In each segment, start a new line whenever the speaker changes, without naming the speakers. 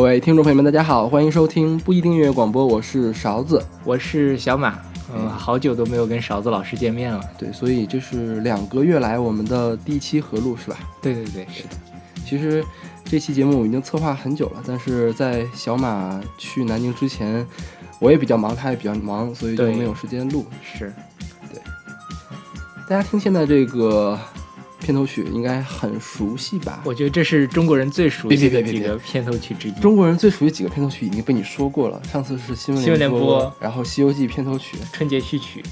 各位听众朋友们，大家好，欢迎收听不一定音乐广播，我是勺子，
我是小马。嗯，好久都没有跟勺子老师见面了。
对，所以这是两个月来我们的第一期合录，是吧？
对对对，是的。
其实这期节目我已经策划很久了，但是在小马去南京之前，我也比较忙，他也比较忙，所以就没有时间录。
是，
对。大家听现在这个。片头曲应该很熟悉吧？
我觉得这是中国人最熟悉的几个片头曲之一。
中国人最熟悉几个片头曲已经被你说过了。上次是新闻
联播，
然后《西游记》片头曲、
春节序曲，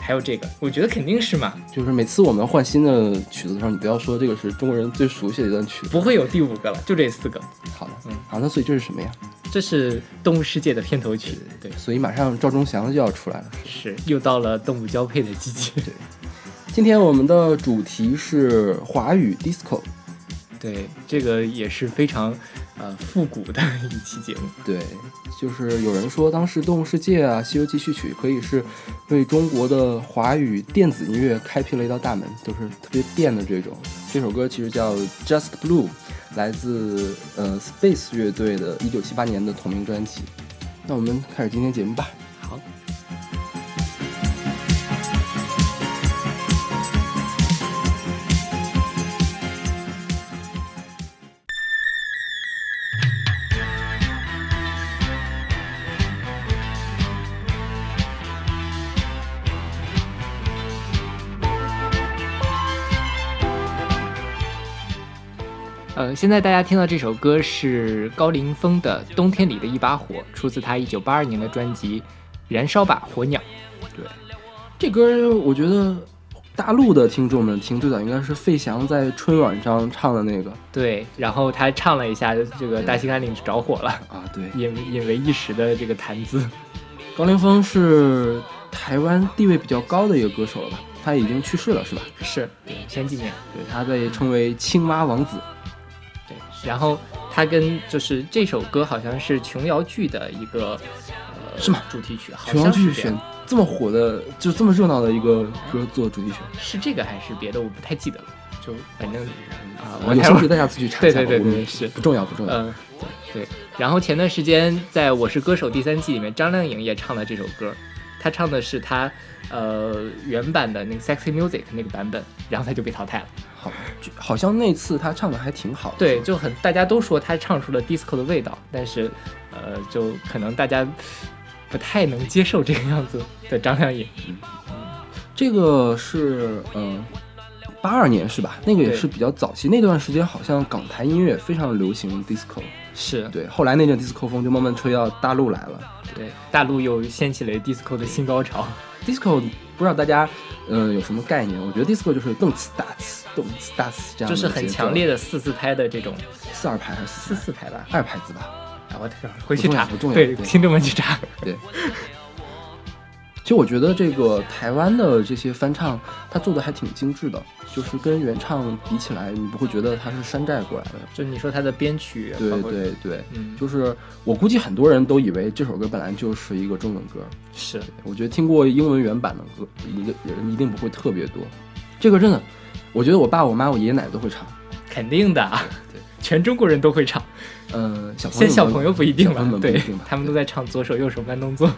还有这个，我觉得肯定是嘛。
就是每次我们换新的曲子的时候，你不要说这个是中国人最熟悉的一段曲子，
不会有第五个了，就这四个。
好的，嗯，好，那所以这是什么呀？
这是《动物世界》的片头曲。对，
所以马上赵忠祥就要出来了。
是，又到了动物交配的季节。
对。今天我们的主题是华语 disco，
对，这个也是非常呃复古的一期节目。
对，就是有人说当时《动物世界》啊，《西游记》序曲可以是为中国的华语电子音乐开辟了一道大门，都是特别电的这种。这首歌其实叫《Just Blue》，来自呃 Space 乐队的一九七八年的同名专辑。那我们开始今天节目吧。
现在大家听到这首歌是高凌风的《冬天里的一把火》，出自他一九八二年的专辑《燃烧吧火鸟》。
对，这歌我觉得大陆的听众们听最早应该是费翔在春晚上唱的那个。
对，然后他唱了一下，这个大兴安岭着火了
啊！对，
引引为一时的这个谈资。
高凌风是台湾地位比较高的一个歌手了吧？他已经去世了，是吧？
是，对前几年。
对他被称为青蛙王子。
然后他跟就是这首歌好像是琼瑶剧的一个呃
是吗
主题曲？
琼瑶剧选这么火的就这么热闹的一个歌做主题曲，
是这个还是别的？我不太记得了。就反正啊，
我有兴趣大家自己查
一下。对对对对，是
不重要不重要。
嗯，对对。然后前段时间在我是歌手第三季里面，张靓颖也唱了这首歌，她唱的是他呃原版的那个 Sexy Music 那个版本，然后他就被淘汰了。
好，好像那次他唱的还挺好。
对，就很大家都说他唱出了 disco 的味道，但是，呃，就可能大家不太能接受这个样子的张靓颖。
嗯，这个是嗯，八二年是吧？那个也是比较早期，那段时间好像港台音乐非常流行 disco。
是
对，后来那阵 disco 风就慢慢吹到大陆来了。
对，大陆又掀起了 disco 的新高潮。
disco 不知道大家嗯有什么概念？我觉得 disco 就是动次打次。动次打次这样
就是很强烈的四四拍的这种
四二拍还是四
四拍吧？
二拍子吧？
啊，我回去查，
不重要。
对，听众们去查。
对。其实我觉得这个台湾的这些翻唱，他做的还挺精致的，就是跟原唱比起来，你不会觉得他是山寨过来的。
就你说他的编曲，
对对对，就是我估计很多人都以为这首歌本来就是一个中文歌。
是，
我觉得听过英文原版的歌，一个人一定不会特别多。这个真的。我觉得我爸、我妈、我爷爷奶奶都会唱，
肯定的，
对，
全中国人都会唱。
嗯，小
现小朋友不一定了，对，他们
都
在唱左手右手慢动作。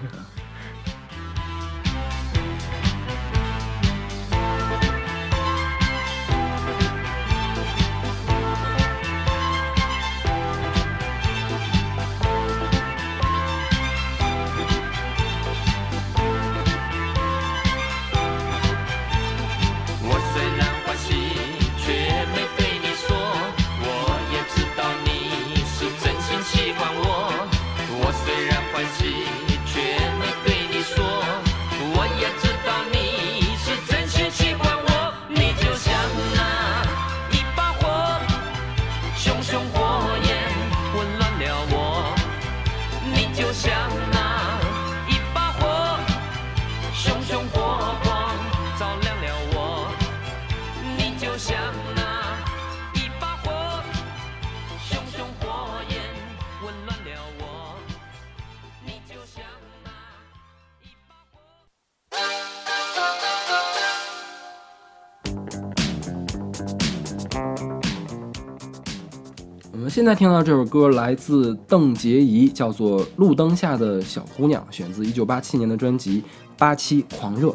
现在听到这首歌来自邓婕怡，叫做《路灯下的小姑娘》，选自1987年的专辑《八七狂热》。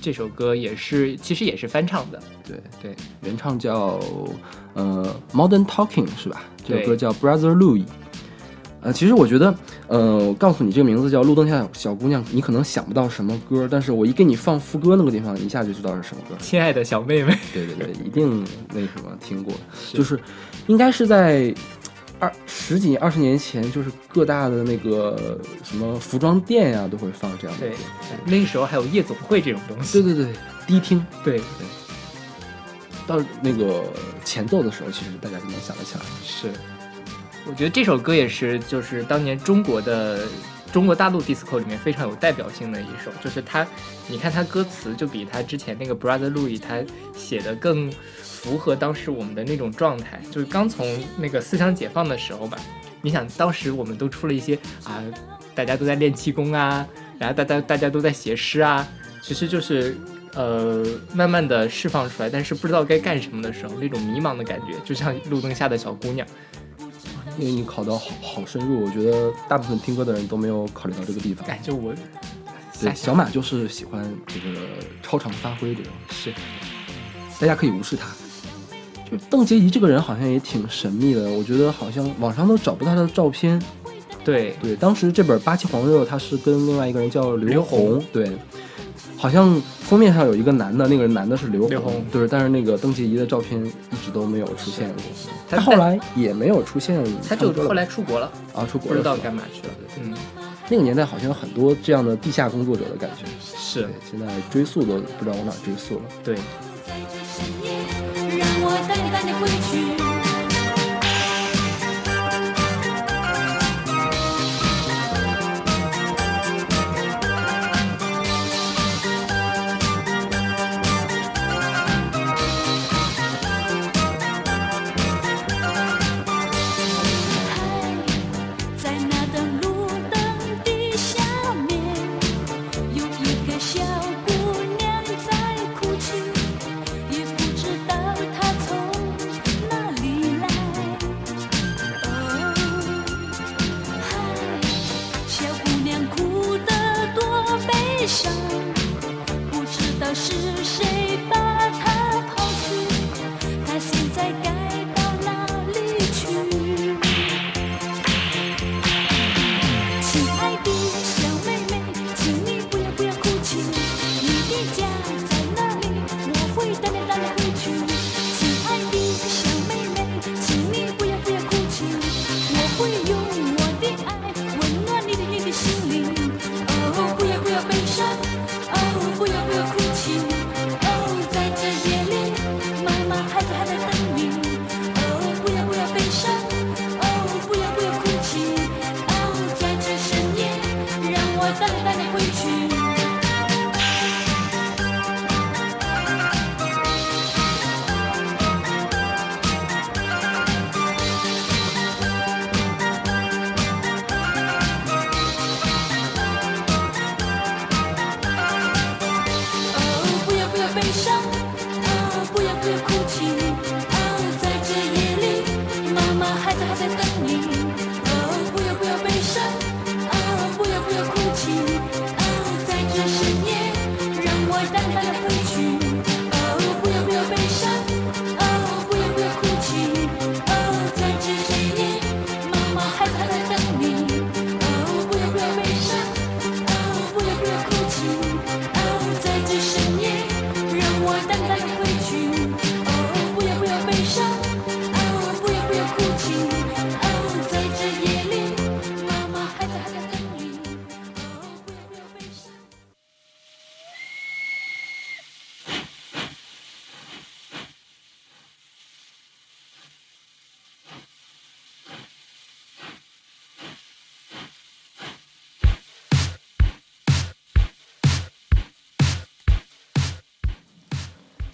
这首歌也是，其实也是翻唱的。
对
对，
原唱叫呃 Modern Talking 是吧？这首歌叫 Brother Louis。呃，其实我觉得，呃，我告诉你这个名字叫《路灯下小姑娘》，你可能想不到什么歌，但是我一给你放副歌那个地方，一下就知道是什么歌。
亲爱的小妹妹，
对对对，一定那什么听过，就是应该是在二十几二十年前，就是各大的那个什么服装店呀、都会放这样的
对
歌。，
那个时候还有夜总会这种东西。
对对对，迪厅
对对，
到那个前奏的时候，其实大家就能想得起来。
是。我觉得这首歌也是，就是当年中国的中国大陆 disco 里面非常有代表性的一首，就是它，你看它歌词就比它之前那个 Brother Louis 他写的更符合当时我们的那种状态，就是刚从那个思想解放的时候吧。你想，当时我们都出了一些啊，大家都在练气功啊，然后大家大家都在写诗啊，其实就是呃，慢慢的释放出来，但是不知道该干什么的时候，那种迷茫的感觉，就像路灯下的小姑娘。
因为你考到好好深入，我觉得大部分听歌的人都没有考虑到这个地方。
感觉我
对，小马就是喜欢这个超常发挥这种，
是
大家可以无视他。就邓婕怡这个人好像也挺神秘的，我觉得好像网上都找不到她的照片。
对
对，当时这本《八七黄热》，他是跟另外一个人叫刘
红
对，好像封面上有一个男的，那个人男的是刘
刘虹
对，但是那个邓婕怡的照片一直都没有出现过，
他
他后来也没有出现，
他就后来出国了，
啊出国
不知道干嘛去了。嗯，
那个年代好像有很多这样的地下工作者的感觉，
是，
现在追溯都不知道往哪追溯了。
对。
带你回去。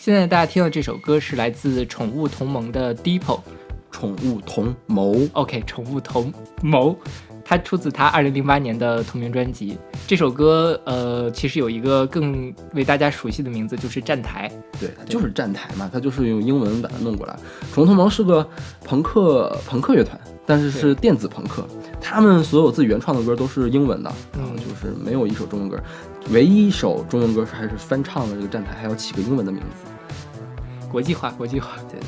现在
大家听到这首歌是来自宠物同盟的 Depot。
宠物同谋
，OK，宠物同谋，它出自他二零零八年的同名专辑。这首歌呃，其实有一个更为大家熟悉的名字，就是《站台》。
对，它就是站台嘛，它就是用英文把它弄过来。宠物同盟是个朋克朋克乐团，但是是电子朋克，他们所有自己原创的歌都是英文的，然后就是没有一首中文歌，唯一一首中文歌是还是翻唱的这个站台，还要起个英文的名字。
国际化，国际化。
对，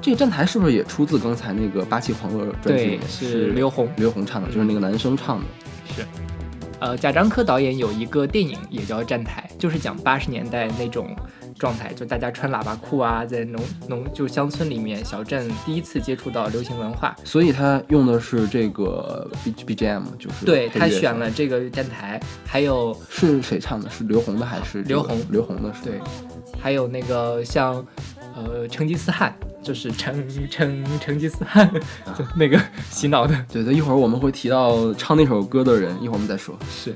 这个站台是不是也出自刚才那个《八旗黄河》专辑
是刘红
刘红唱的，就是那个男生唱的。
是，呃，贾樟柯导演有一个电影也叫《站台》，就是讲八十年代那种状态，就大家穿喇叭裤啊，在农农就乡村里面小镇第一次接触到流行文化，
所以他用的是这个 B B G M，就是
对他选了这个电台，还有
是谁唱的？是刘红的还是这个
刘红
刘红的是？
对，还有那个像呃成吉思汗，就是成成成吉思汗，就那个洗脑的，
对对，一会儿我们会提到唱那首歌的人，一会儿我们再说。
是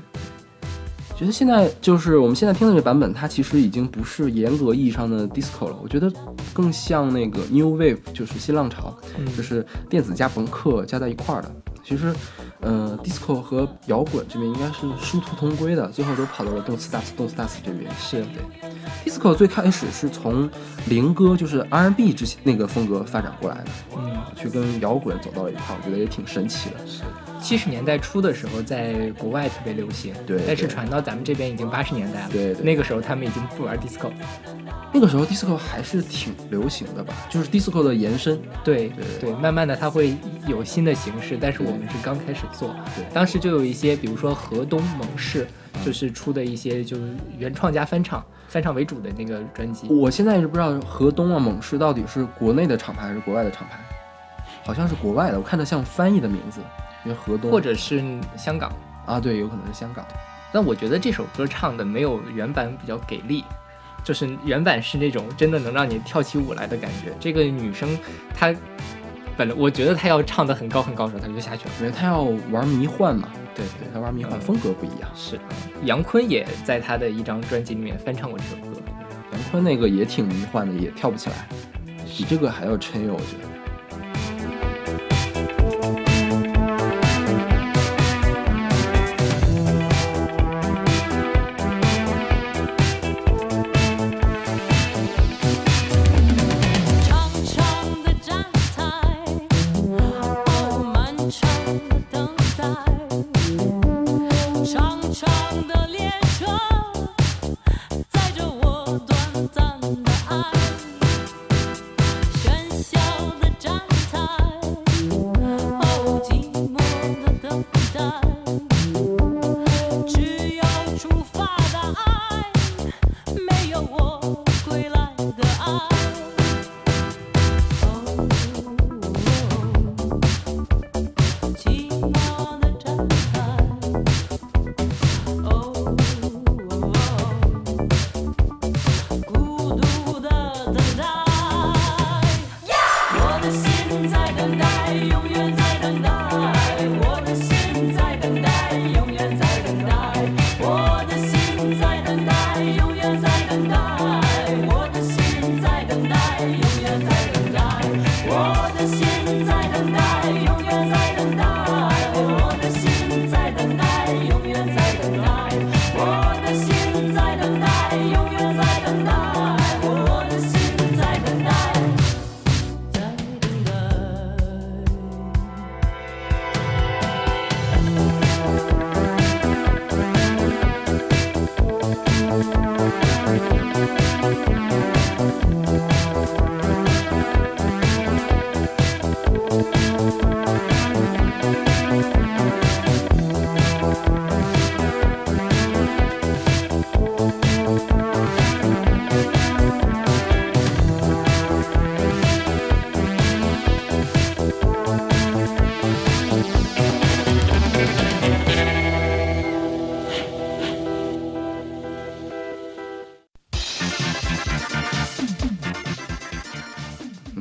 觉得现在就是我们现在听的这个版本，它其实已经不是严格意义上的 disco 了，我觉得更像那个 new wave，就是新浪潮，
嗯
就是电子加朋克加在一块儿的。其实，呃，disco 和摇滚这边应该是殊途同归的，最后都跑到了动次打次、动次打次这边。
是
对，disco 最开始是从灵歌，就是 R&B 之前那个风格发展过来的，
嗯。
去跟摇滚走到了一块，我觉得也挺神奇的。
是七十年代初的时候，在国外特别流行，
对
但是传到咱们这边已经八十年代了，
对对
那个时候他们已经不玩 disco，
那个时候 disco 还是挺流行的吧，就是 disco 的延伸。
对
对
对，慢慢的它会有新的形式，但是我们是刚开始做，
对。
当时就有一些，比如说河东猛士，就是出的一些就是原创加翻唱，翻唱为主的那个专辑，
我现在是不知道河东啊、猛士到底是国内的厂牌还是国外的厂牌，好像是国外的，我看着像翻译的名字，因为河东。
或者是香港，
啊，对，有可能是香港。
但我觉得这首歌唱的没有原版比较给力，就是原版是那种真的能让你跳起舞来的感觉。这个女生她本来我觉得他要唱的很高很高的时候，他就下去了。
因为他要玩迷幻嘛，
对
对，他玩迷幻
嗯
风格不一样。
是，杨坤也在他的一张专辑里面翻唱过这首歌。
杨坤那个也挺迷幻的，也跳不起来，比这个还要抻悠，我觉得。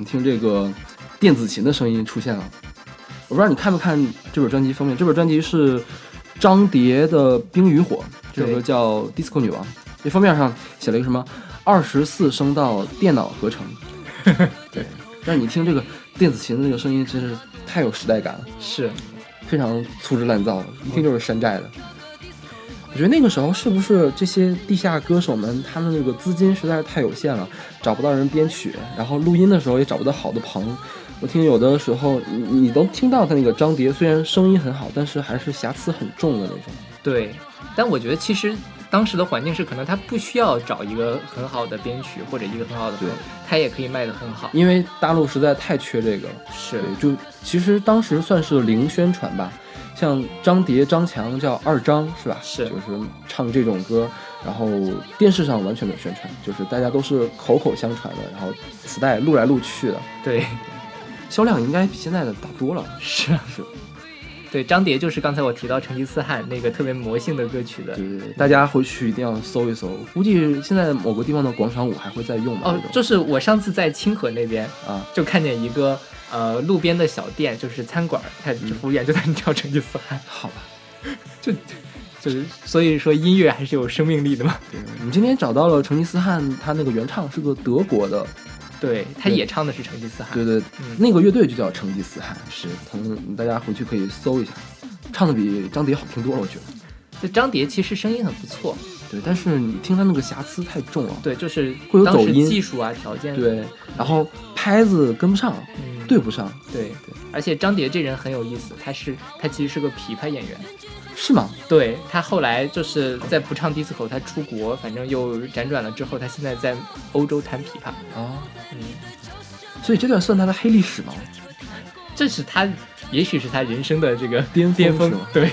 们听这个电子琴的声音出现了。我不知道你看没看这本专辑封面，这本专辑是张蝶的《冰与火》，这首歌叫《Disco 女王》。这封面上写了一个什么二十四声道电脑合成，对，但是你听这个电子琴的那个声音，真是太有时代感了。
是，
非常粗制滥造，一听就是山寨的。我觉得那个时候是不是这些地下歌手们，他们那个资金实在是太有限了，找不到人编曲，然后录音的时候也找不到好的棚。我听有的时候，你你能听到他那个张碟，虽然声音很好，但是还是瑕疵很重的那种。
对，但我觉得其实当时的环境是，可能他不需要找一个很好的编曲或者一个很好的
对
棚，他也可以卖得很好。
因为大陆实在太缺这个了。
是，
就其实当时算是零宣传吧，像张蝶、张强叫二张是吧？
是
就是唱这种歌，然后电视上完全没有宣传，就是大家都是口口相传的，然后磁带录来录去的，
对，
销量应该比现在的大多了。
是
是，
对，张蝶就是刚才我提到成吉思汗那个特别魔性的歌曲的
对。对对，大家回去一定要搜一搜，估计现在某个地方的广场舞还会再用吧？
哦就是我上次在清河那边
啊，
就看见一个呃路边的小店，就是餐馆，他
嗯
服务员就在那跳成吉思汗，
好吧。
就就是所以说音乐还是有生命力的嘛。
对，我们今天找到了成吉思汗，他那个原唱是个德国的，
对，他也唱的是成吉思汗。
对对，
嗯
那个乐队就叫成吉思汗，是，可能大家回去可以搜一下，唱的比张碟好听多了，我觉得。
这张碟其实声音很不错，
对，但是你听他那个瑕疵太重了，
对，就是
会有走音
技术啊条件，
对，然后拍子跟不上，
嗯，
对不上，
对对，而且张碟这人很有意思，他是他其实是个琵琶演员，
是吗？
对他后来就是在不唱 disco，他出国，反正又辗转了之后，他现在在欧洲弹琵琶，
啊，
嗯，
所以这段算他的黑历史吗？
这是他，也许是他人生的这个
巅峰
巅峰，对。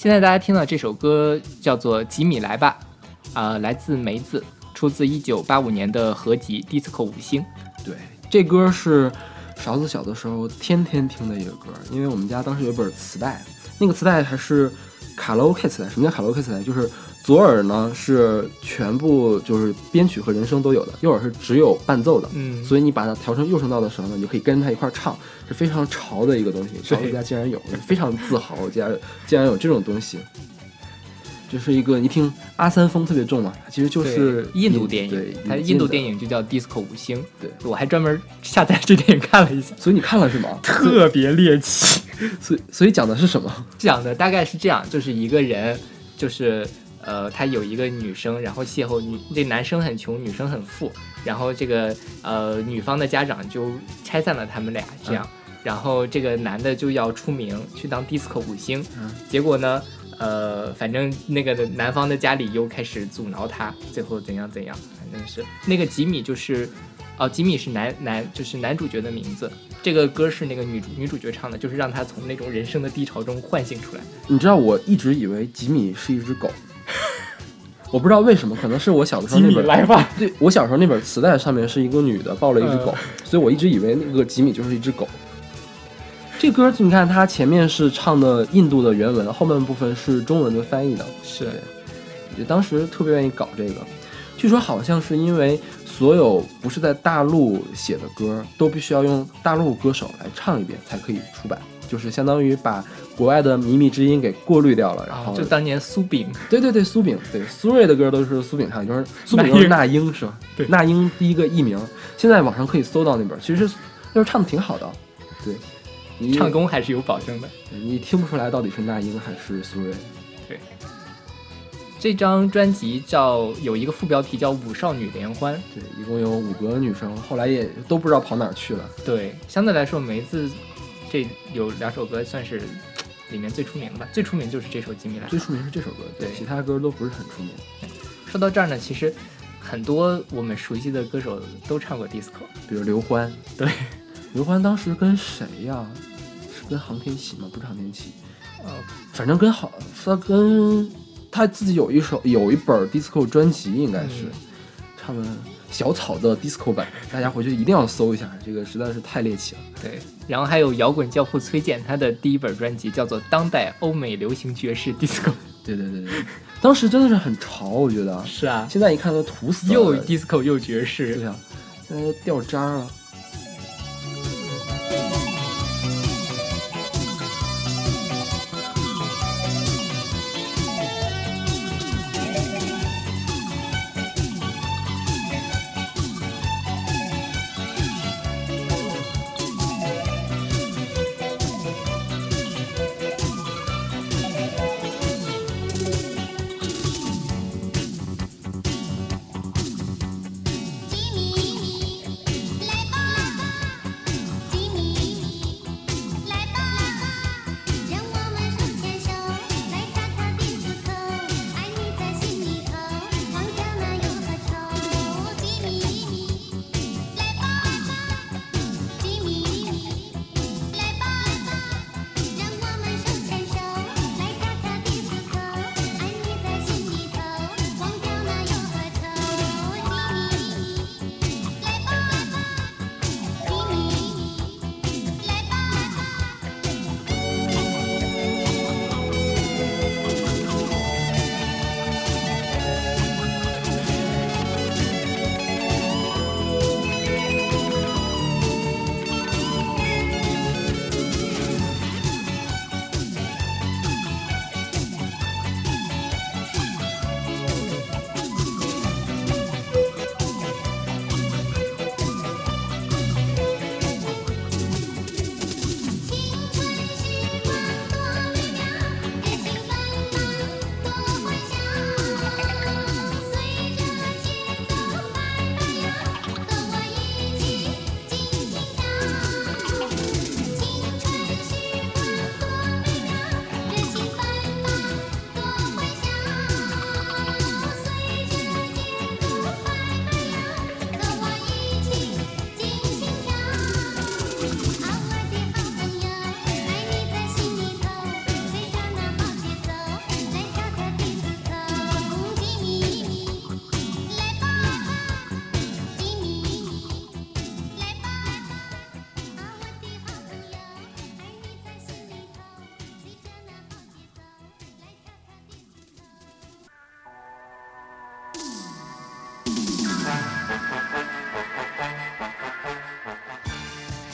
现在大家听到这首歌叫做《吉米来吧》，啊、来自梅子，出自一九八五年的合集《disco 五星》。
对，这歌是勺子小的时候天天听的一个歌，因为我们家当时有本磁带，那个磁带还是卡拉 OK 磁带。什么叫卡拉 OK 磁带？就是左耳呢是全部就是编曲和人声都有的，右耳是只有伴奏的。
嗯
所以你把它调成右声道的时候呢，你就可以跟着它一块儿唱，是非常潮的一个东西。勺子家竟然有，非常自豪，竟然竟然有这种东西。就是一个你听阿三风特别重嘛，其实就是
印度电影，，它印度电
影，
影就叫《Disco 五星》。
对，
我还专门下载这电影看了一下，
所以你看了是吗？
特别猎奇。
所以所以讲的是什么？
讲的大概是这样，就是一个人，就是呃，他有一个女生，然后邂逅女，这男生很穷，女生很富，然后这个呃女方的家长就拆散了他们俩，这样，然后这个男的就要出名去当 disco 五星，
嗯
结果呢，呃，反正那个男方的家里又开始阻挠他，最后怎样怎样，反正是那个吉米就是。哦，吉米是男男，就是男主角的名字。这个歌是那个女主女主角唱的，就是让他从那种人生的低潮中唤醒出来。
你知道我一直以为吉米是一只狗，我不知道为什么，可能是我小的时候那本
来吧，
对我小时候那本磁带上面是一个女的抱了一只狗，
嗯
所以我一直以为那个吉米就是一只狗。这歌你看，它前面是唱的印度的原文，后面部分是中文的翻译的。
是。
也当时特别愿意搞这个，据说好像是因为所有不是在大陆写的歌都必须要用大陆歌手来唱一遍才可以出版，就是相当于把国外的靡靡之音给过滤掉了。然后，
啊就当年苏炳
对对对，苏炳，对苏芮的歌都是苏炳唱，就是苏炳又是那英是吧？
对
那英第一个艺名，现在网上可以搜到那本，其实那时候唱的挺好的，对，你
唱功还是有保证的。
你听不出来到底是那英还是苏芮。
这张专辑叫有一个副标题叫《五少女联欢》，
对，一共有五个女生，后来也都不知道跑哪儿去了。
对，相对来说梅子这有两首歌算是里面最出名的吧，最出名就是这首《吉米来了
最》。出名是这首歌，
对
其他歌都不是很出名。
说到这儿呢，其实很多我们熟悉的歌手都唱过 disco，
比如刘欢，
对，
刘欢当时跟谁呀？是跟航天奇吗？不是航天奇，
呃，
反正跟好，他跟他自己有一首有一本 disco 专辑，应该是、
嗯
唱的小草的 disco 版，大家回去一定要搜一下，这个实在是太猎奇了。
对，然后还有摇滚教父崔健，他的第一本专辑叫做《当代欧美流行爵士 disco》。
对对对对，当时真的是很潮，我觉得。
是啊，
现在一看都土死了，
又 disco 又爵士
对，呀、现在都掉渣了。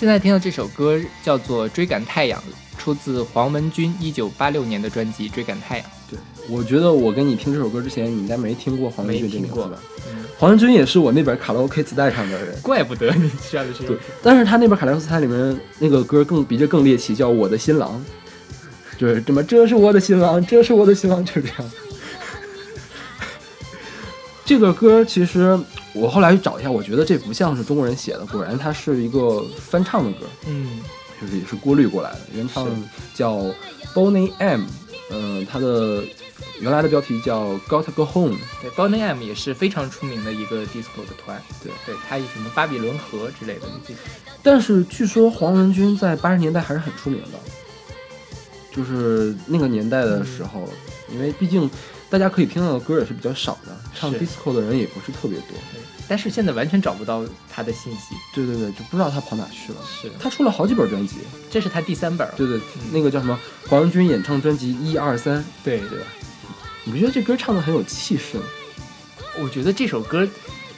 现在听到这首歌叫做《追赶太阳》，出自黄文君一九八六年的专辑《追赶太阳》。
对，我觉得我跟你听这首歌之前，你应该没听过黄文
没听过
军这名字吧？
嗯，
黄文军也是我那本卡拉 OK 磁带上的人。
怪不得你需要的是
对，但是他那本卡拉 OK 磁带里面那个歌更比这更猎奇，叫《我的新郎》，就是这么这是我的新郎，这是我的新郎，就是这样。这个歌其实我后来去找一下，我觉得这不像是中国人写的，果然它是一个翻唱的歌，
嗯
就是也是过滤过来的。原唱叫 Bonnie M，嗯、他的原来的标题叫 Gotta Go Home。
对 b o n n y M 也是非常出名的一个 disco 的团，
对
对，他以什么巴比伦河之类的，这
但是据说黄文军在八十年代还是很出名的，就是那个年代的时候，因为毕竟大家可以听到的歌也是比较少的，唱
是
disco 的人也不是特别多。
对，但是现在完全找不到他的信息，
对对对，就不知道他跑哪去了。
是，
他出了好几本专辑，
这是他第三本儿，
对对，那个叫什么黄文军演唱专辑一二三，
对
对吧？你不觉得这歌唱的很有气势吗？
我觉得这首歌，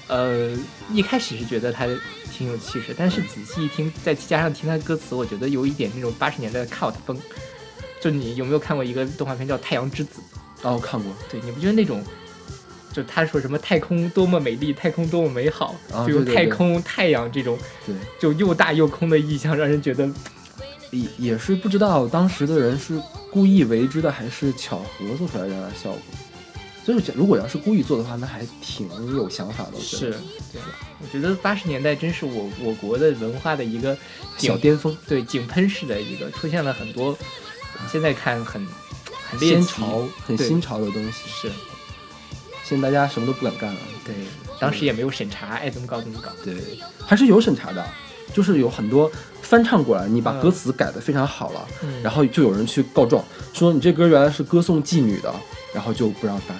呃，一开始是觉得他挺有气势，但是仔细一听，再加上听它歌词，我觉得有一点那种八十年代的 cult 风。就你有没有看过一个动画片叫《太阳之子》？
哦，我看过，
对，你不觉得那种，就他说什么太空多么美丽，太空多么美好，
啊
就用
对对对
太空、太阳这种
对，
就又大又空的意象，让人觉得
也也是不知道当时的人是故意为之的，还是巧合做出来这样的效果。就是如果要是故意做的话，那还挺有想法的。我觉
是
得，
对。我觉得八十年代真是我我国的文化的一个
小巅峰，
对井喷式的一个，出现了很多现在看很很猎奇
先潮、很新潮的东西。
是
现在大家什么都不敢干了。
对，当时也没有审查，爱怎么搞怎么搞。
对，还是有审查的，就是有很多翻唱过来，你把
嗯
歌词改的非常好了，
嗯
然后就有人去告状，说你这歌原来是歌颂妓女的，然后就不让发，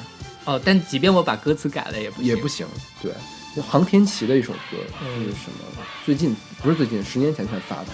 哦，但即便我把歌词改了也不行
也不行。对，就航天奇的一首歌
嗯
是什么？最近不是最近，十年前才发的。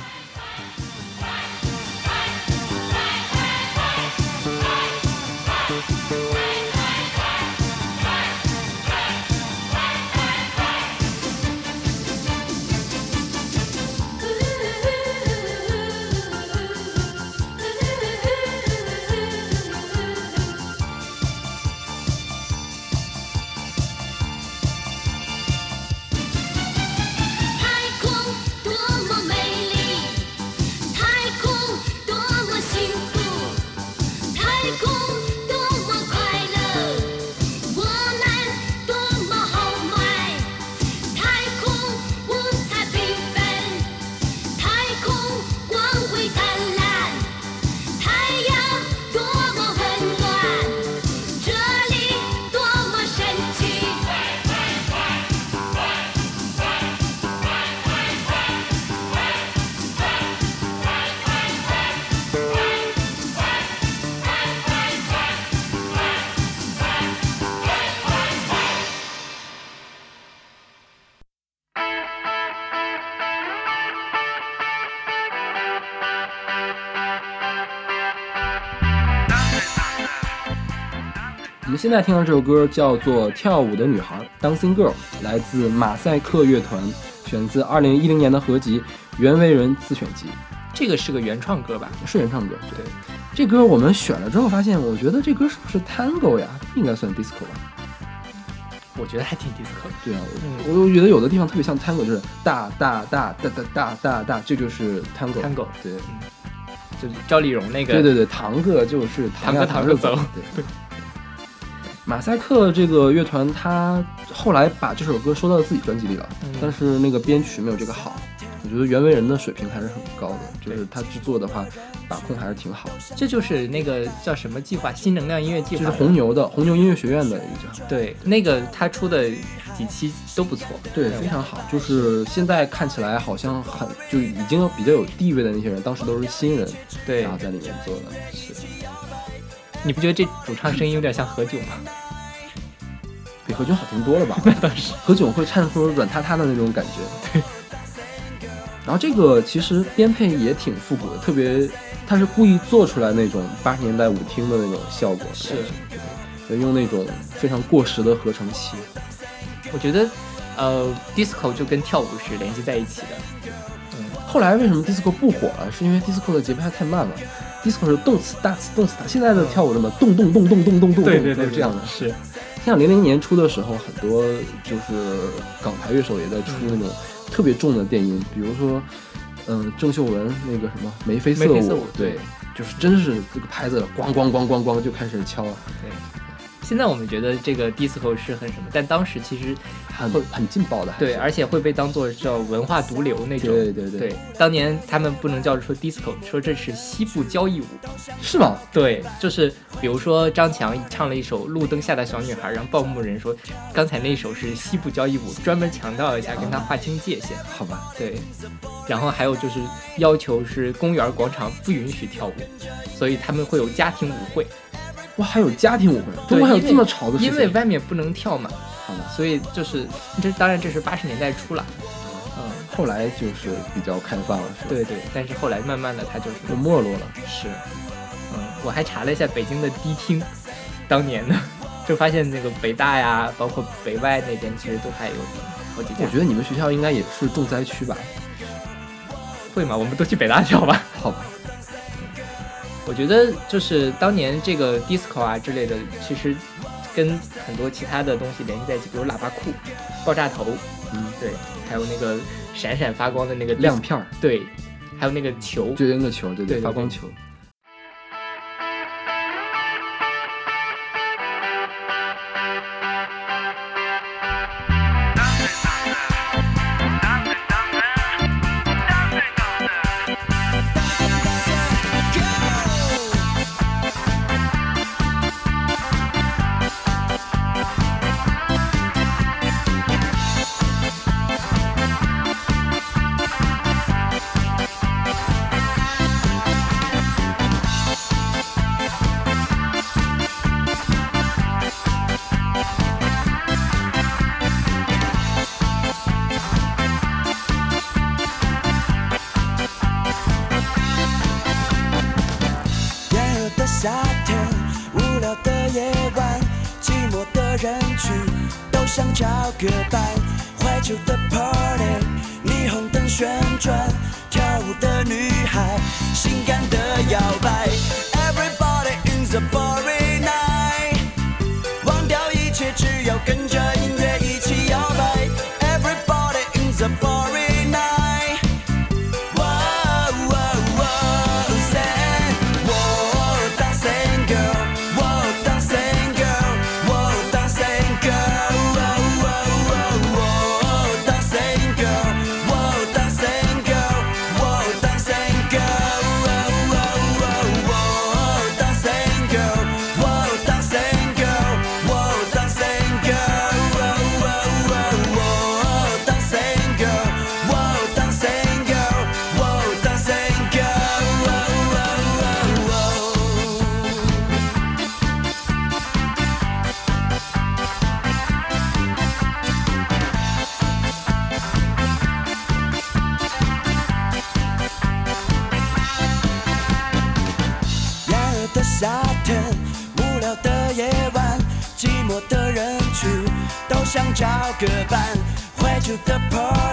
现在听到这首歌叫做《跳舞的女孩》（Dancing Girl），来自马赛克乐团，选自二零一零年的合集《袁惟仁自选集
这个是个原创歌吧？》，
是原创歌。对，这歌我们选了之后发现，我觉得这歌是不是 Tango 呀？不应该算 Disco 吧？
我觉得还挺 disco 的。
对啊，
嗯
我我觉得有的地方特别像 Tango，就是大大大大大大大大，这就是 Tango。
Tango
对
就是赵丽蓉那个，
对对对，堂哥就是
堂哥
堂
哥走
对。马赛克这个乐团，他后来把这首歌收到自己专辑里了，
嗯
但是那个编曲没有这个好。我觉得袁惟仁的水平还是很高的，就是他制作的话，把控还是挺好的。
这就是那个叫什么计划？新能量音乐计划。
就是红牛的红牛音乐学院的一个，
对，那个他出的几期都不错。
对，非常好。就是现在看起来好像很就已经比较有地位的那些人，当时都是新人，
对
然后在里面做的。是
你不觉得这主唱声音有点像何炅吗？
比何炅好听多了吧？何炅会唱出软塌塌的那种感觉。对。然后这个其实编配也挺复古的，特别他是故意做出来那种八十年代舞厅的那种效果，
是，
就用那种非常过时的合成器。
我觉得，呃，disco 就跟跳舞是联系在一起的。
后来为什么 disco 不火了？是因为 disco 的节拍太慢了。Disco 是动次打次动次打，现在的跳舞什么动动动动动动动，
对对对，
这样的。
是
像零零年初的时候，很多就是港台乐手也在出那种特别重的电音，比如说，嗯、郑秀文那个什么眉飞色
眉飞色舞
对，就是真是这个拍子咣咣咣咣咣就开始敲，
对。现在我们觉得这个 disco 是很什么，但当时其实
很很劲爆的。
对，而且会被当做叫文化毒瘤那种。
对对对
对，当年他们不能叫说 disco，说这是西部交谊舞。
是吗？
对，就是比如说张强唱了一首《路灯下的小女孩》，然后报幕人说刚才那首是西部交谊舞，专门强调一下，跟他划清界限。
好吧，
对，然后还有就是要求是公园广场不允许跳舞，所以他们会有家庭舞会。
哇，还有家庭舞会，中国还有这么潮的事情？
因为外面不能跳嘛，
好吧，
所以就是这当然这是八十年代初了，嗯，
后来就是比较开放了，是吧？，
对对，但是后来慢慢的它就是
就没落了。
是，嗯，我还查了一下北京的迪厅，当年的，就发现那个北大呀，包括北外那边其实都还有好几家
我，觉得你们学校应该也是重灾区吧？
会吗？我们都去北大跳吧。
好吧，
我觉得就是当年这个 disco 啊之类的，其实跟很多其他的东西联系在一起，比如喇叭裤、爆炸头，
嗯，
对，还有那个闪闪发光的那个
亮片儿，
对，还有那个球，
就那个球，对
对对。
发光球。
找个伴怀旧的
朋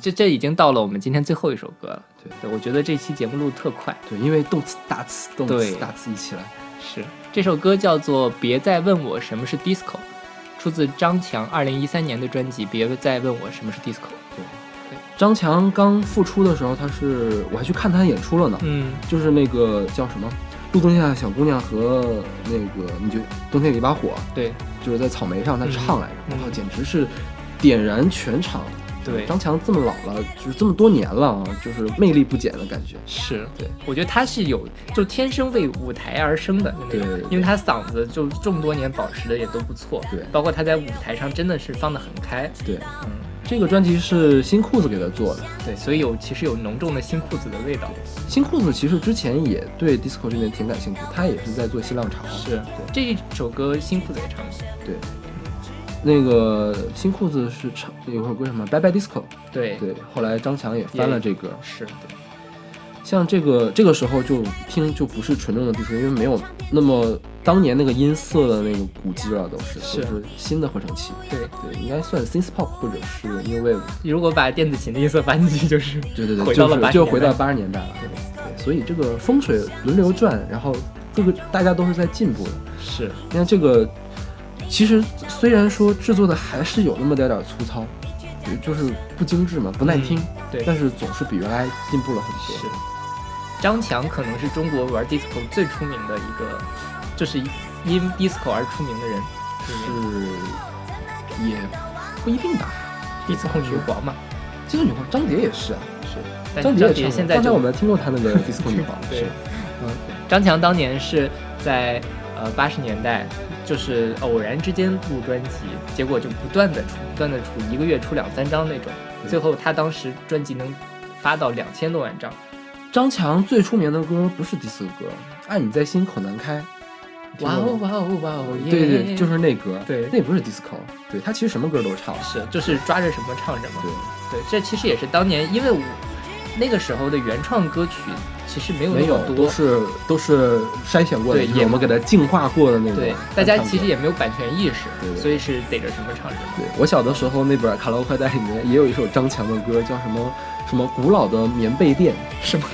这这已经到了我们今天最后一首歌了。
对
对，我觉得这期节目录得特快。
对，因为动词大词动
对
词大词一起来，
是这首歌叫做《别再问我什么是 disco》，出自张强二零一三年的专辑《别再问我什么是 disco》。
对张强刚复出的时候，他是我还去看他演出了呢，
嗯，
就是那个叫什么《路灯下的小姑娘》和那个你就冬天里一把火，
对
就是在草莓上他唱来着，
嗯
我靠，简直是点燃全场。
对，
张强这么老了，就是这么多年了啊，就是魅力不减的感觉。
是
对，
我觉得他是有就天生为舞台而生的，
对
因为他嗓子就这么多年保持的也都不错，
对
包括他在舞台上真的是放得很开，
对，
嗯，
这个专辑是新裤子给他做的。
对，所以有其实有浓重的新裤子的味道，
新裤子其实之前也对 disco 这边挺感兴趣，他也是在做新浪潮。
是对这一首歌新裤子也唱过，
对，那个新裤子是唱有首歌什么《Bye Bye Disco》，
对，
对，后来张强也翻了这歌。
是对
像这个这个时候就听就不是纯正的 disco，因为没有那么当年那个音色的那个鼓机了，都是
是
都是新的合成器。
对。
对，应该算 synth pop 或者是 new wave。
如果把电子琴的音色搬进去，就是
对对对，
回到了80
就是就回到八十年代了。对对，所以这个风水轮流转，然后各个大家都是在进步的。
是
你看这个，其实虽然说制作的还是有那么点点粗糙，对就是不精致嘛，不耐听，
对
但是总是比原来进步了很多。
是，张强可能是中国玩 disco 最出名的一个，就是因 disco 而出名的人，
是也不一定吧。
disco 女皇嘛。
disco 女皇张杰也是啊，
是，但
张
张杰现在就
刚才我们听过他那个 disco 女皇，
对
是，
嗯，张强当年是在呃八十年代，就是偶然之间录专辑，结果就不断的出，不断的出，一个月出两三张那种，最后他当时专辑能发到两千多万张，
张强最出名的歌不是 disco 歌，《爱你在心口难开》。
哇哦哇哦哇哦，
对对，就是那歌，
对
那不是 disco，对他其实什么歌都唱，
是就是抓着什么唱什么，
对，
对，这其实也是当年因为我那个时候的原创歌曲其实没有那么多，
都是都是筛选过的，
对也
就是我们给它净化过的那种
对大家其实也没有版权意识，
对对
所以是逮着什么唱什么。
对我小的时候那本卡拉 OK 带里面也有一首张强的歌，叫什么什么古老的棉被店，
什么？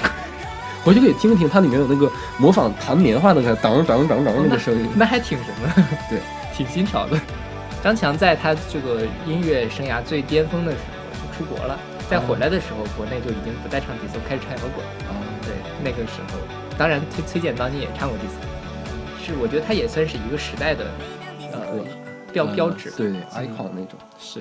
回去可以听一听，它里面有那个模仿弹棉花的那个当当当当那个声音。
那还挺什么？
对，
挺新潮的。张强在他这个音乐生涯最巅峰的时候就出国了，再回来的时候，国内就已经不再唱迪斯科，开始唱摇滚。
啊，
对，那个时候，当然崔崔健当年也唱过迪斯科，是我觉得他也算是一个时代的呃标标志。
对对，icon 那种。
是，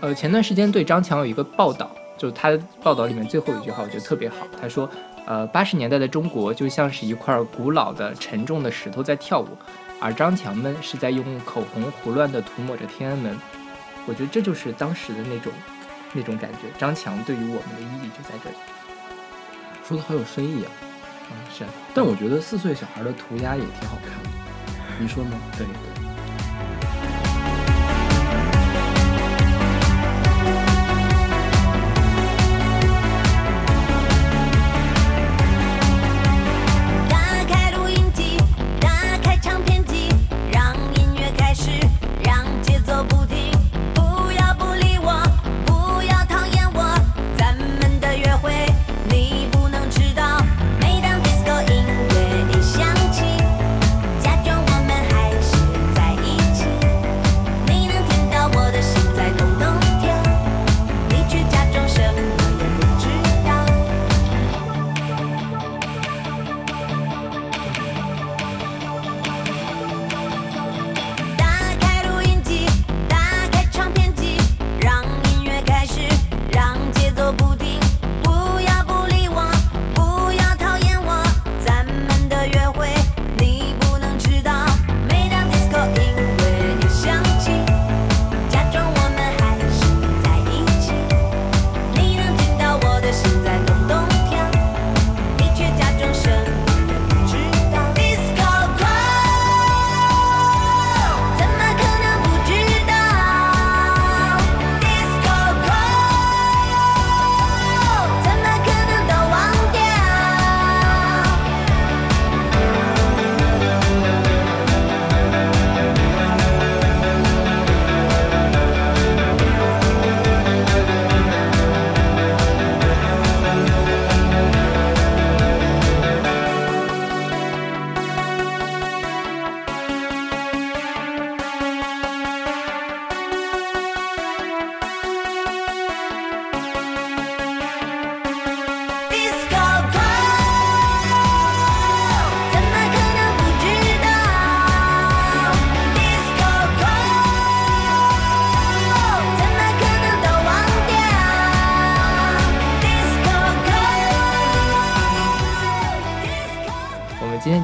呃，前段时间对张强有一个报道，就是他报道里面最后一句话，我觉得特别好。他说，呃，八十年代的中国就像是一块古老的、沉重的石头在跳舞，而张强们是在用口红胡乱地涂抹着天安门。我觉得这就是当时的那种那种感觉。张强对于我们的意义就在这里。
说的好有深意啊！
嗯，是，
但我觉得四岁小孩的涂鸦也挺好看的，你说呢？
对。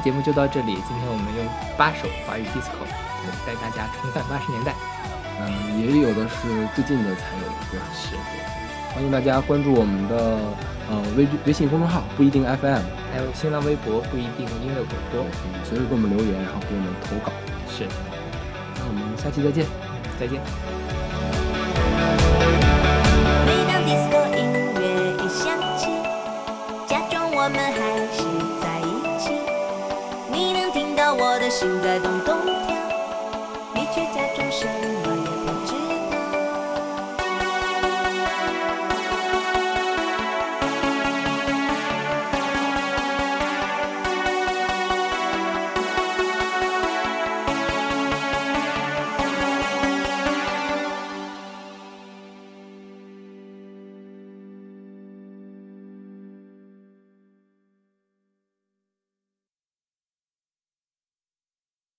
节
目就到这里今天我们用八首华语 disco 带大家重返八十年代。
嗯也有的是最近的才有的歌
是。
欢迎大家关注我们的呃微微信公众号不一定 fm
还有新浪微博不一定音乐广播。
随时给我们留言然后给我们投稿。
是。
那我们下期再见。
再见。
每当音乐一响起假装我们还心在咚咚